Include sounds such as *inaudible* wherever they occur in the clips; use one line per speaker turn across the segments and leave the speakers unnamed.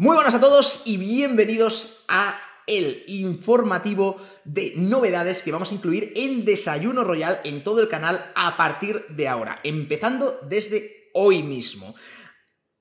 Muy buenas a todos y bienvenidos a el informativo de novedades que vamos a incluir en Desayuno Royal en todo el canal a partir de ahora, empezando desde hoy mismo.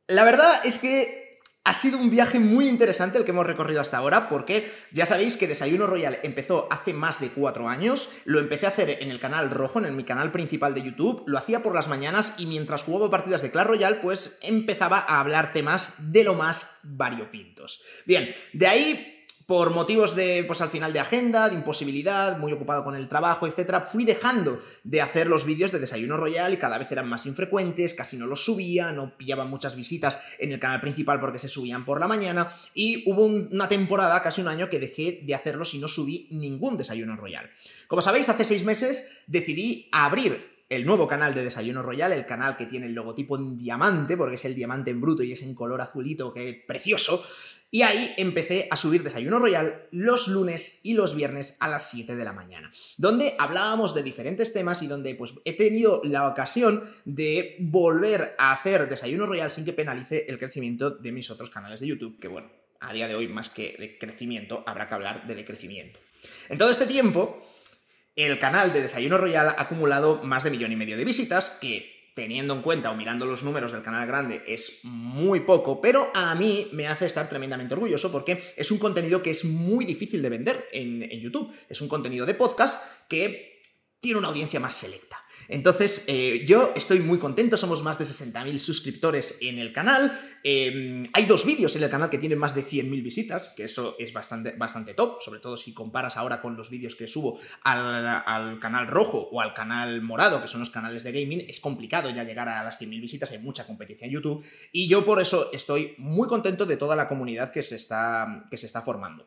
La verdad es que ha sido un viaje muy interesante el que hemos recorrido hasta ahora, porque ya sabéis que Desayuno Royal empezó hace más de cuatro años, lo empecé a hacer en el canal rojo, en mi canal principal de YouTube, lo hacía por las mañanas y mientras jugaba partidas de Clash Royale, pues empezaba a hablar temas de lo más variopintos. Bien, de ahí por motivos de, pues al final de agenda, de imposibilidad, muy ocupado con el trabajo, etcétera, fui dejando de hacer los vídeos de Desayuno Royal y cada vez eran más infrecuentes, casi no los subía, no pillaban muchas visitas en el canal principal porque se subían por la mañana y hubo una temporada, casi un año, que dejé de hacerlos y no subí ningún Desayuno Royal. Como sabéis, hace seis meses decidí abrir el nuevo canal de Desayuno Royal, el canal que tiene el logotipo en diamante, porque es el diamante en bruto y es en color azulito, que precioso. Y ahí empecé a subir Desayuno Royal los lunes y los viernes a las 7 de la mañana, donde hablábamos de diferentes temas y donde pues he tenido la ocasión de volver a hacer Desayuno Royal sin que penalice el crecimiento de mis otros canales de YouTube, que bueno, a día de hoy más que de crecimiento habrá que hablar de decrecimiento. En todo este tiempo, el canal de Desayuno Royal ha acumulado más de millón y medio de visitas, que teniendo en cuenta o mirando los números del canal grande, es muy poco, pero a mí me hace estar tremendamente orgulloso porque es un contenido que es muy difícil de vender en, YouTube. Es un contenido de podcast que tiene una audiencia más selecta. Entonces, eh, yo estoy muy contento, somos más de 60.000 suscriptores en el canal. Em, hay dos vídeos en el canal que tienen más de 100.000 visitas, que eso es bastante, bastante top, sobre todo si comparas ahora con los vídeos que subo al, canal rojo o al canal morado, que son los canales de gaming, es complicado ya llegar a las 100.000 visitas, hay mucha competencia en YouTube, y yo por eso estoy muy contento de toda la comunidad que se está, que se está formando.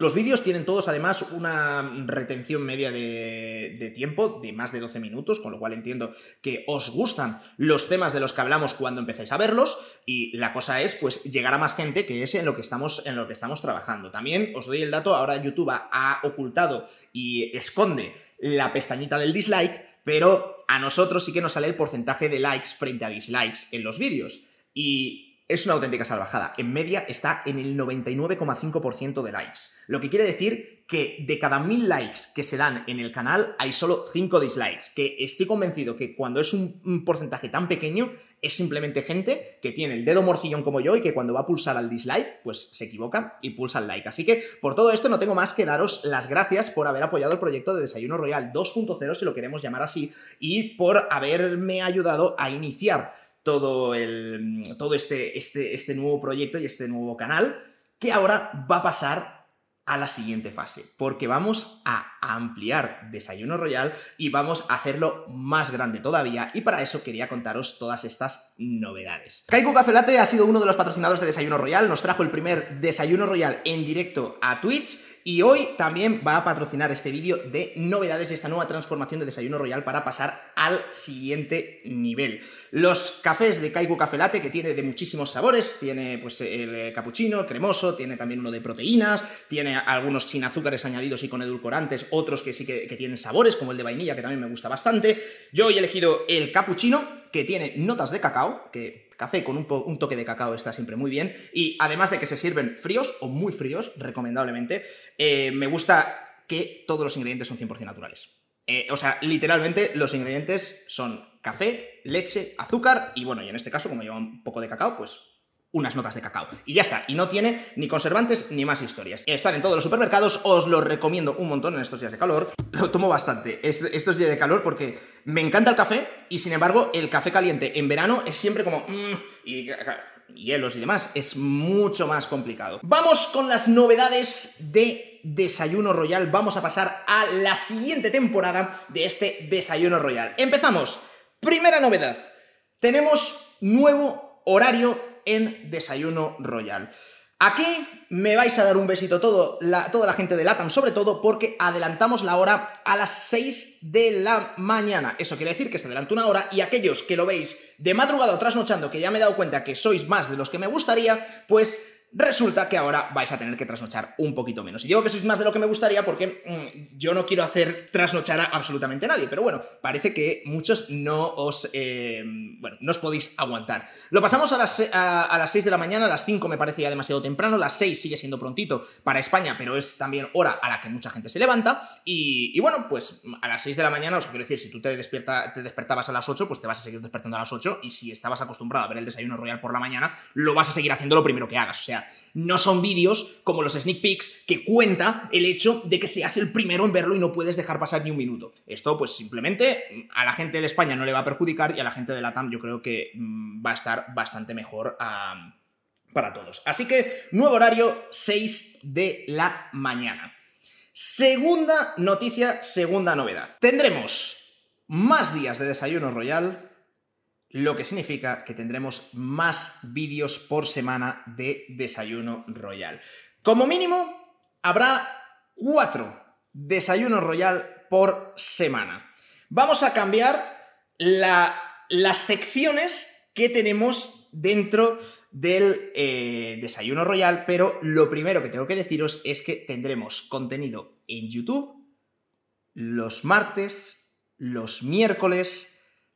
Los vídeos tienen todos además una retención media de, tiempo de más de 12 minutos, con lo cual entiendo que os gustan los temas de los que hablamos cuando empecéis a verlos y la cosa es pues llegar a más gente que es en lo que estamos, en lo que estamos trabajando. También os doy el dato, ahora YouTube ha ocultado y esconde la pestañita del dislike, pero a nosotros sí que nos sale el porcentaje de likes frente a dislikes en los vídeos. Y es una auténtica salvajada. En media está en el 99,5% de likes. Lo que quiere decir que de cada mil likes que se dan en el canal hay solo 5 dislikes. Que estoy convencido que cuando es un, porcentaje tan pequeño es simplemente gente que tiene el dedo morcillón como yo y que cuando va a pulsar al dislike pues se equivoca y pulsa el like. Así que por todo esto no tengo más que daros las gracias por haber apoyado el proyecto de Desayuno Royal 2.0 si lo queremos llamar así y por haberme ayudado a iniciar todo, el, todo este, este, este nuevo proyecto y este nuevo canal, que ahora va a pasar a la siguiente fase, porque vamos a ampliar Desayuno Royal y vamos a hacerlo más grande todavía, y para eso quería contaros todas estas novedades. Kaiku Café Latte ha sido uno de los patrocinadores de Desayuno Royal, nos trajo el primer Desayuno Royal en directo a Twitch, y hoy también va a patrocinar este vídeo de novedades de esta nueva transformación de Desayuno Royal para pasar al siguiente nivel. Los cafés de Kaiku Café Latte, que tiene de muchísimos sabores, tiene pues el eh, cappuccino, cremoso, tiene también uno de proteínas, tiene algunos sin azúcares añadidos y con edulcorantes, otros que sí que, que tienen sabores, como el de vainilla, que también me gusta bastante. Yo he elegido el cappuccino, que tiene notas de cacao, que Café con un, toque de cacao está siempre muy bien. Y además de que se sirven fríos o muy fríos, recomendablemente, eh, me gusta que todos los ingredientes son 100% naturales. Eh, o sea, literalmente los ingredientes son café, leche, azúcar y bueno, y en este caso, como lleva un poco de cacao, pues unas notas de cacao. Y ya está, y no tiene ni conservantes ni más historias. Están en todos los supermercados, os lo recomiendo un montón en estos días de calor. Lo tomo bastante estos días de calor porque me encanta el café y sin embargo el café caliente en verano es siempre como... Mm, y hielos y demás, es mucho más complicado. Vamos con las novedades de Desayuno Royal. Vamos a pasar a la siguiente temporada de este Desayuno Royal. Empezamos. Primera novedad. Tenemos nuevo horario en Desayuno Royal. Aquí me vais a dar un besito todo, la, toda la gente de LATAM, sobre todo porque adelantamos la hora a las 6 de la mañana. Eso quiere decir que se adelanta una hora y aquellos que lo veis de madrugada o trasnochando, que ya me he dado cuenta que sois más de los que me gustaría, pues resulta que ahora vais a tener que trasnochar un poquito menos. Y digo que sois más de lo que me gustaría porque mm, yo no quiero hacer trasnochar a absolutamente nadie, pero bueno, parece que muchos no os, eh, bueno, no os podéis aguantar. Lo pasamos a las, a, las 6 de la mañana, a las 5 me parece ya demasiado temprano, las 6 sigue siendo prontito para España, pero es también hora a la que mucha gente se levanta. Y, bueno, pues a las 6 de la mañana, os quiero decir, si tú te, despierta, te despertabas a las 8, pues te vas a seguir despertando a las 8 y si estabas acostumbrado a ver el desayuno royal por la mañana, lo vas a seguir haciendo lo primero que hagas. O sea, no son vídeos como los sneak peeks que cuenta el hecho de que seas el primero en verlo y no puedes dejar pasar ni un minuto. Esto, pues simplemente a la gente de España no le va a perjudicar y a la gente de la TAM yo creo que mm, va a estar bastante mejor para todos. Así que, nuevo horario, 6 de la mañana. Segunda noticia, segunda novedad. Tendremos más días de desayuno royal lo que significa que tendremos más vídeos por semana de Desayuno Royal. Como mínimo, habrá cuatro Desayuno Royal por semana. Vamos a cambiar las secciones que tenemos dentro del eh, Desayuno Royal, pero lo primero que tengo que deciros es que tendremos contenido en YouTube los martes, los miércoles,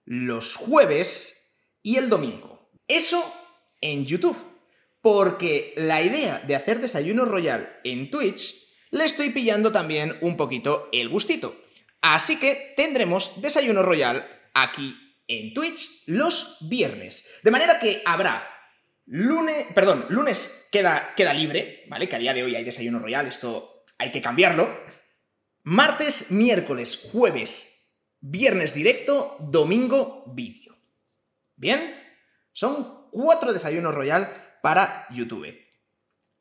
los jueves y el domingo. Eso en YouTube. Porque la idea de hacer desayuno royal en Twitch le estoy pillando también un poquito el gustito. Así que tendremos desayuno royal aquí en Twitch los viernes. De manera que habrá lunes, perdón, lunes queda, queda libre, ¿vale? Que a día de hoy hay desayuno royal, esto hay que cambiarlo. Martes, miércoles, jueves Viernes directo, domingo vídeo. ¿Bien? Son cuatro desayunos royal para YouTube.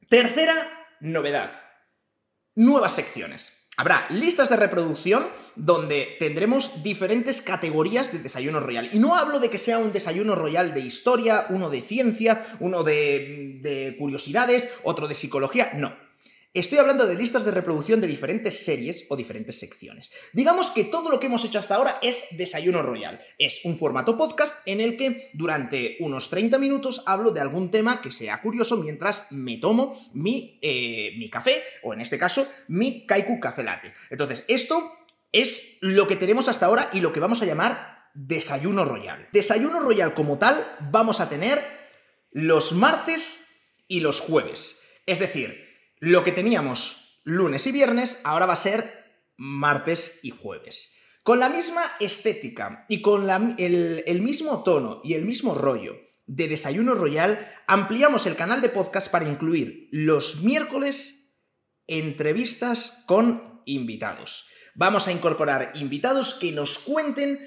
Tercera novedad. Nuevas secciones. Habrá listas de reproducción donde tendremos diferentes categorías de desayuno royal. Y no hablo de que sea un desayuno royal de historia, uno de ciencia, uno de, de curiosidades, otro de psicología. No. Estoy hablando de listas de reproducción de diferentes series o diferentes secciones. Digamos que todo lo que hemos hecho hasta ahora es Desayuno Royal. Es un formato podcast en el que durante unos 30 minutos hablo de algún tema que sea curioso mientras me tomo mi, eh, mi café, o en este caso, mi Kaiku Café Latte. Entonces, esto es lo que tenemos hasta ahora y lo que vamos a llamar Desayuno Royal. Desayuno Royal como tal vamos a tener los martes y los jueves. Es decir, lo que teníamos lunes y viernes ahora va a ser martes y jueves. Con la misma estética y con el, el mismo tono y el mismo rollo de Desayuno Royal, ampliamos el canal de podcast para incluir los miércoles entrevistas con invitados. Vamos a incorporar invitados que nos cuenten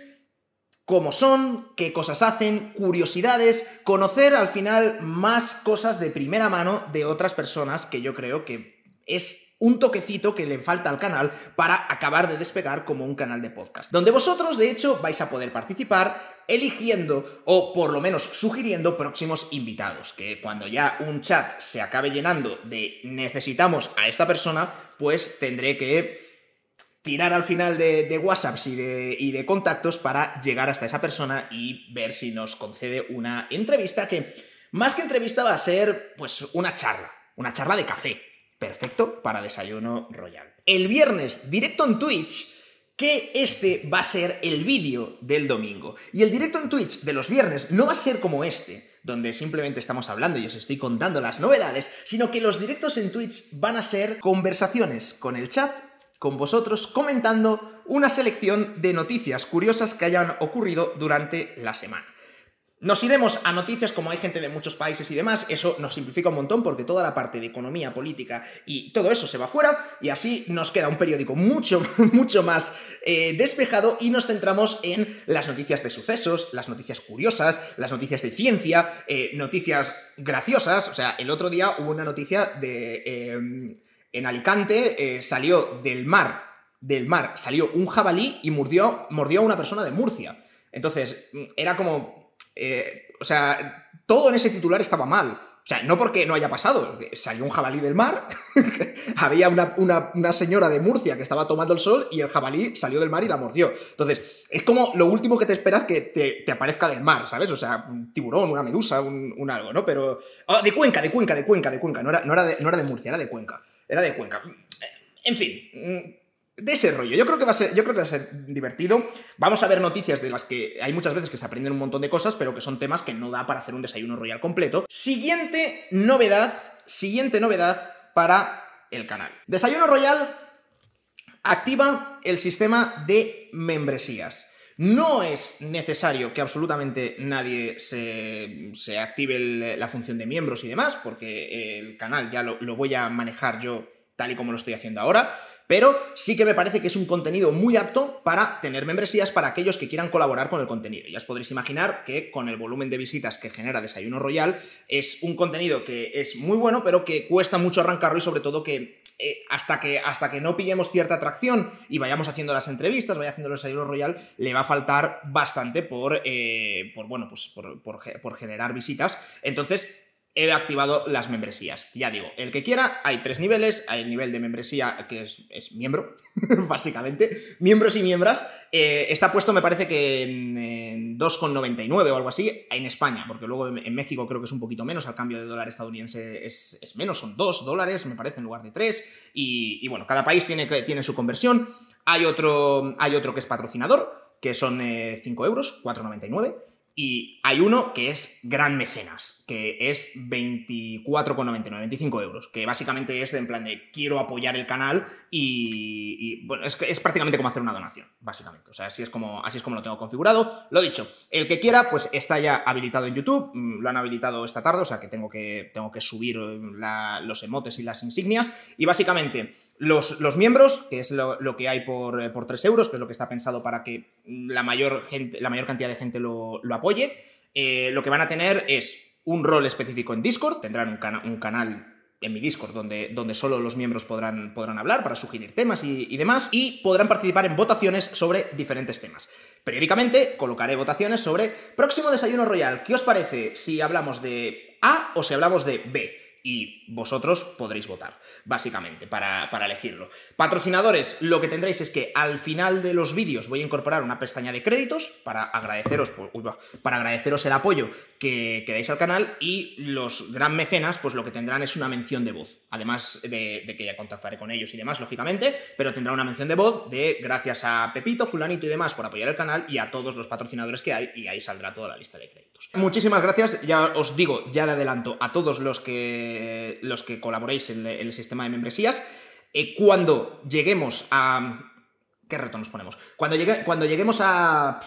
cómo son, qué cosas hacen, curiosidades, conocer al final más cosas de primera mano de otras personas que yo creo que es un toquecito que le falta al canal para acabar de despegar como un canal de podcast. Donde vosotros, de hecho, vais a poder participar eligiendo o por lo menos sugiriendo próximos invitados. Que cuando ya un chat se acabe llenando de necesitamos a esta persona, pues tendré que tirar al final de, WhatsApps y de, y de, contactos para llegar hasta esa persona y ver si nos concede una entrevista que, más que entrevista, va a ser pues una charla, una charla de café. Perfecto para desayuno royal. El viernes, directo en Twitch, que este va a ser el vídeo del domingo. Y el directo en Twitch de los viernes no va a ser como este, donde simplemente estamos hablando y os estoy contando las novedades, sino que los directos en Twitch van a ser conversaciones con el chat con vosotros comentando una selección de noticias curiosas que hayan ocurrido durante la semana. Nos iremos a noticias como hay gente de muchos países y demás, eso nos simplifica un montón porque toda la parte de economía, política y todo eso se va fuera y así nos queda un periódico mucho, *laughs* mucho más eh, despejado y nos centramos en las noticias de sucesos, las noticias curiosas, las noticias de ciencia, eh, noticias graciosas, o sea, el otro día hubo una noticia de... Eh, en Alicante eh, salió del mar, del mar, salió un jabalí y mordió, mordió a una persona de Murcia. Entonces, mm, era como, eh, o sea, todo en ese titular estaba mal. O sea, no porque no haya pasado, salió un jabalí del mar, *laughs* había una, señora de Murcia que estaba tomando el sol y el jabalí salió del mar y la mordió. Entonces, es como lo último que te esperas que te, aparezca del mar, ¿sabes? O sea, un tiburón, una medusa, un, algo, ¿no? Pero... Ah, de Cuenca, de Cuenca, de Cuenca, de Cuenca. No era, no, era no era de Murcia, era de Cuenca. Era de Cuenca. En fin, de ese rollo. Yo creo que va a ser, yo creo que va a ser divertido. Vamos a ver noticias de las que hay muchas veces que se aprenden un montón de cosas, pero que son temas que no da para hacer un desayuno royal completo. Siguiente novedad, siguiente novedad para el canal. Desayuno royal activa el sistema de membresías. No es necesario que absolutamente nadie se, active la función de miembros y demás, porque el canal ya lo voy a manejar yo tal y como lo estoy haciendo ahora. Pero sí que me parece que es un contenido muy apto para tener membresías para aquellos que quieran colaborar con el contenido. Ya os podréis imaginar que con el volumen de visitas que genera Desayuno Royal es un contenido que es muy bueno, pero que cuesta mucho arrancarlo y sobre todo que eh, hasta, que, hasta que no pillemos cierta atracción y vayamos haciendo las entrevistas, vaya haciendo el desayuno royal, le va a faltar bastante por, eh, por bueno, pues por, por generar visitas. Entonces, he activado las membresías. Ya digo, el que quiera, hay tres niveles. Hay el nivel de membresía que es, miembro, *laughs* básicamente. Miembros y miembras. Eh, está puesto, me parece que en, 2,99 o algo así, en España, porque luego en, México creo que es un poquito menos. Al cambio de dólar estadounidense es, menos, son 2 dólares, me parece, en lugar de 3. Y, bueno, cada país tiene, tiene su conversión. Hay otro, hay otro que es patrocinador, que son 5 eh, euros, 4,99. Y hay uno que es Gran Mecenas, que es 24,99, 25 euros, que básicamente es de en plan de quiero apoyar el canal y, bueno, es, es prácticamente como hacer una donación, básicamente. O sea, así es, como, así es como lo tengo configurado. Lo dicho, el que quiera, pues está ya habilitado en YouTube, mm, lo han habilitado esta tarde, o sea que tengo que, tengo que subir eh, los emotes y las insignias. Y básicamente, los, los miembros, que es lo, que hay por, eh, por 3 euros, que es lo que está pensado para que la mayor, gente, la mayor cantidad de gente lo, lo apoye, Oye, eh, lo que van a tener es un rol específico en Discord, tendrán un, un canal en mi Discord, donde, donde, solo los miembros podrán, podrán hablar para sugerir temas y, y, demás, y podrán participar en votaciones sobre diferentes temas. Periódicamente colocaré votaciones sobre próximo desayuno royal. ¿Qué os parece si hablamos de A o si hablamos de B? Y vosotros podréis votar, básicamente, para, elegirlo. Patrocinadores, lo que tendréis es que al final de los vídeos voy a incorporar una pestaña de créditos para agradeceros, para agradeceros el apoyo que, que, dais al canal y los gran mecenas, pues lo que tendrán es una mención de voz, además de, de, que ya contactaré con ellos y demás, lógicamente, pero tendrá una mención de voz de gracias a Pepito, fulanito y demás por apoyar el canal y a todos los patrocinadores que hay y ahí saldrá toda la lista de créditos. Muchísimas gracias, ya os digo, ya de adelanto a todos los que eh, los que colaboréis en, el sistema de membresías, eh, cuando lleguemos a... ¿Qué reto nos ponemos? Cuando, llegue, cuando lleguemos a...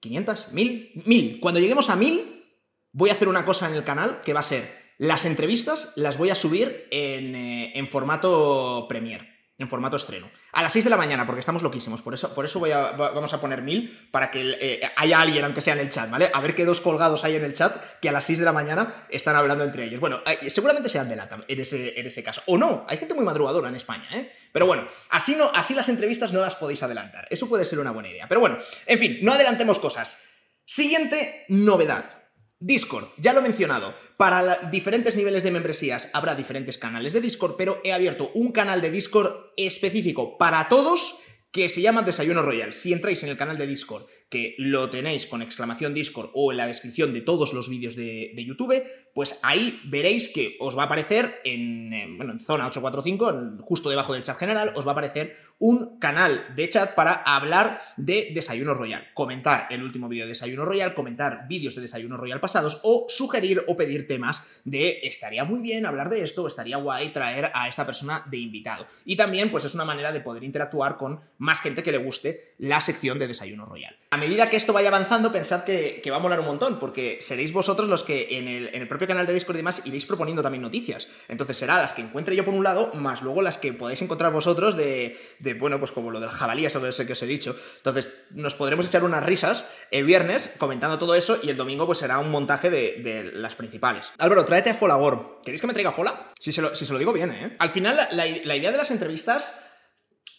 500, 1000, 1000. Cuando lleguemos a 1000, voy a hacer una cosa en el canal que va a ser las entrevistas las voy a subir en, eh, en formato Premiere en formato estreno. A las 6 de la mañana, porque estamos loquísimos. Por eso, por eso voy a, vamos a poner mil para que eh, haya alguien, aunque sea en el chat, ¿vale? A ver qué dos colgados hay en el chat que a las 6 de la mañana están hablando entre ellos. Bueno, eh, seguramente sean de LATAM en ese, en ese caso. O no, hay gente muy madrugadora en España, ¿eh? Pero bueno, así, no, así las entrevistas no las podéis adelantar. Eso puede ser una buena idea. Pero bueno, en fin, no adelantemos cosas. Siguiente novedad. Discord, ya lo he mencionado, para diferentes niveles de membresías habrá diferentes canales de Discord, pero he abierto un canal de Discord específico para todos que se llama Desayuno Royal. Si entráis en el canal de Discord que lo tenéis con exclamación Discord o en la descripción de todos los vídeos de, YouTube, pues ahí veréis que os va a aparecer en, en zona 845, justo debajo del chat general, os va a aparecer un canal de chat para hablar de Desayuno Royal, comentar el último vídeo de Desayuno Royal, comentar vídeos de Desayuno Royal pasados o sugerir o pedir temas de estaría muy bien hablar de esto, estaría guay traer a esta persona de invitado. Y también pues es una manera de poder interactuar con más gente que le guste la sección de Desayuno Royal a medida que esto vaya avanzando, pensad que, va a molar un montón, porque seréis vosotros los que en el, propio canal de Discord y demás iréis proponiendo también noticias. Entonces será las que encuentre yo por un lado, más luego las que podéis encontrar vosotros de, bueno, pues como lo del jabalí, eso que os he dicho. Entonces nos podremos echar unas risas el viernes comentando todo eso y el domingo pues será un montaje de, las principales. Álvaro, tráete a Folagor. ¿Queréis que me traiga Fola? Si se lo, si se lo digo bien, ¿eh? Al final, la idea de las entrevistas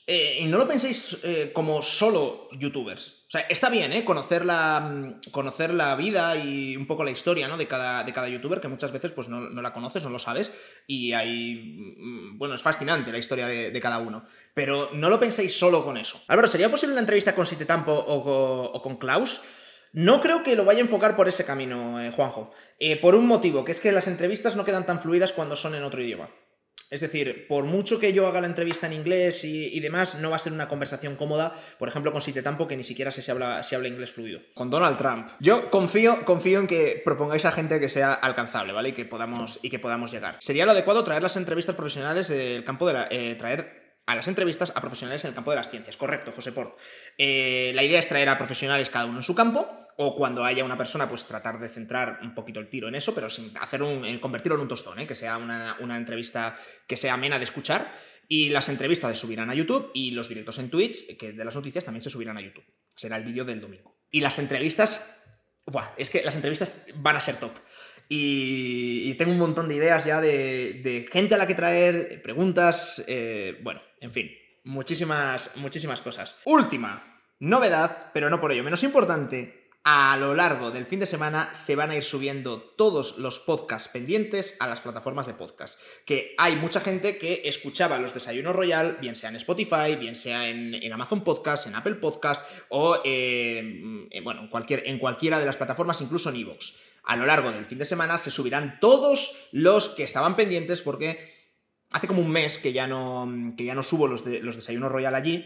Eh, y no lo penséis eh, como solo youtubers. O sea, está bien, ¿eh? Conocer la, mm, conocer la vida y un poco la historia, ¿no? De cada, de cada youtuber, que muchas veces pues no, la conoces, no lo sabes. Y hay... Mm, bueno, es fascinante la historia de, cada uno. Pero no lo penséis solo con eso. Álvaro, ¿sería posible una entrevista con Sitetampo o, o con Klaus? No creo que lo vaya a enfocar por ese camino, Juanjo. por un motivo, que es que las entrevistas no quedan tan fluidas cuando son en otro idioma. Es decir, por mucho que yo haga la entrevista en inglés y, demás, no va a ser una conversación cómoda, por ejemplo, con Sitetampo, que ni siquiera habla, si habla inglés fluido. Con Donald Trump. Yo confío, confío en que propongáis a gente que sea alcanzable, ¿vale? Y que podamos, y que podamos llegar. Sería lo adecuado traer las entrevistas profesionales del campo de la. Eh, traer a las entrevistas a profesionales en el campo de las ciencias. Correcto, José Port. Eh, la idea es traer a profesionales cada uno en su campo, o cuando haya una persona, pues tratar de centrar un poquito el tiro en eso, pero sin hacer un, convertirlo en un tostón, ¿eh? que sea una, entrevista que sea amena de escuchar. Y las entrevistas se subirán a YouTube y los directos en Twitch, que de las noticias también se subirán a YouTube. Será el vídeo del domingo. Y las entrevistas, buah, es que las entrevistas van a ser top. Y, tengo un montón de ideas ya de, gente a la que traer, preguntas, eh, bueno, en fin, muchísimas, muchísimas cosas. Última novedad, pero no por ello menos importante, a lo largo del fin de semana se van a ir subiendo todos los podcasts pendientes a las plataformas de podcast. Que hay mucha gente que escuchaba los desayunos Royal, bien sea en Spotify, bien sea en, Amazon Podcast, en Apple Podcast o eh, bueno, en, cualquier, en cualquiera de las plataformas, incluso en Evox. A lo largo del fin de semana se subirán todos los que estaban pendientes porque hace como un mes que ya no, que ya no subo los, de, los desayunos Royal allí.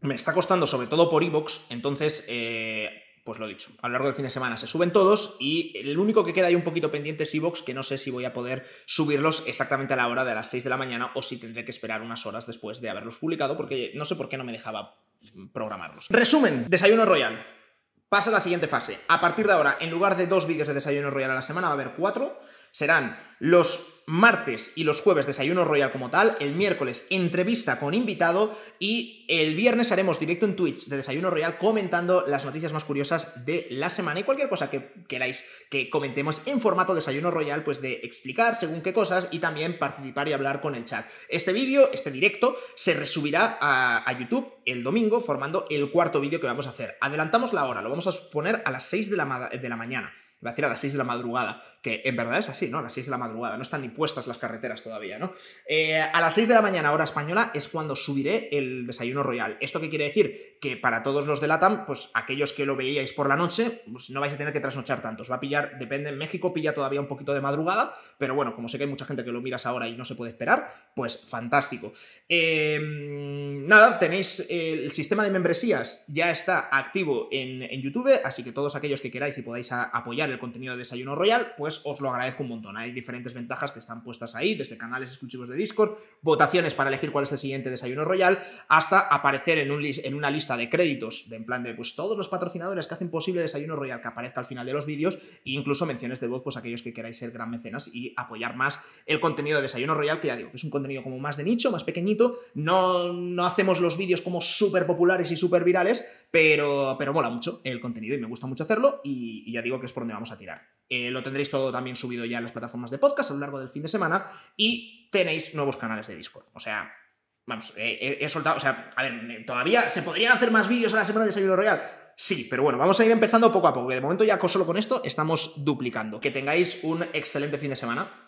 Me está costando sobre todo por Evox, entonces... Eh, pues lo dicho, a lo largo del fin de semana se suben todos y el único que queda ahí un poquito pendiente es Evox, que no sé si voy a poder subirlos exactamente a la hora de las 6 de la mañana o si tendré que esperar unas horas después de haberlos publicado porque no sé por qué no me dejaba programarlos. Resumen, Desayuno Royal. Pasa a la siguiente fase. A partir de ahora, en lugar de dos vídeos de Desayuno Royal a la semana, va a haber cuatro. Serán los martes y los jueves desayuno royal como tal, el miércoles entrevista con invitado y el viernes haremos directo en Twitch de desayuno royal comentando las noticias más curiosas de la semana y cualquier cosa que queráis que comentemos en formato desayuno royal, pues de explicar según qué cosas y también participar y hablar con el chat. Este vídeo, este directo, se resubirá a, YouTube el domingo formando el cuarto vídeo que vamos a hacer. Adelantamos la hora, lo vamos a poner a las 6 de la, de la mañana. Va a decir a las 6 de la madrugada, que en verdad es así, ¿no? A las 6 de la madrugada, no están ni puestas las carreteras todavía, ¿no? Eh, a las 6 de la mañana, hora española, es cuando subiré el desayuno royal. ¿Esto qué quiere decir? Que para todos los de LATAM, pues aquellos que lo veíais por la noche, pues no vais a tener que trasnochar tantos. Va a pillar, depende, en México pilla todavía un poquito de madrugada, pero bueno, como sé que hay mucha gente que lo miras ahora y no se puede esperar, pues fantástico. Em, nada, tenéis el sistema de membresías, ya está activo en, en YouTube, así que todos aquellos que queráis y podáis apoyar el contenido de Desayuno Royal, pues os lo agradezco un montón. Hay diferentes ventajas que están puestas ahí, desde canales exclusivos de Discord, votaciones para elegir cuál es el siguiente Desayuno Royal, hasta aparecer en, un en una lista de créditos, en plan de pues todos los patrocinadores que hacen posible Desayuno Royal que aparezca al final de los vídeos, e incluso menciones de voz, pues aquellos que queráis ser gran mecenas y apoyar más el contenido de Desayuno Royal, que ya digo, que es un contenido como más de nicho, más pequeñito, no, no hacemos los vídeos como súper populares y súper virales, pero, pero mola mucho el contenido y me gusta mucho hacerlo y ya digo que es por donde vamos a tirar. Eh, lo tendréis todo también subido ya en las plataformas de podcast a lo largo del fin de semana y tenéis nuevos canales de Discord. O sea, vamos, he soltado, o sea, a ver, todavía se podrían hacer más vídeos a la semana de Desayuno Royal. Sí, pero bueno, vamos a ir empezando poco a poco. De momento ya solo con esto estamos duplicando. Que tengáis un excelente fin de semana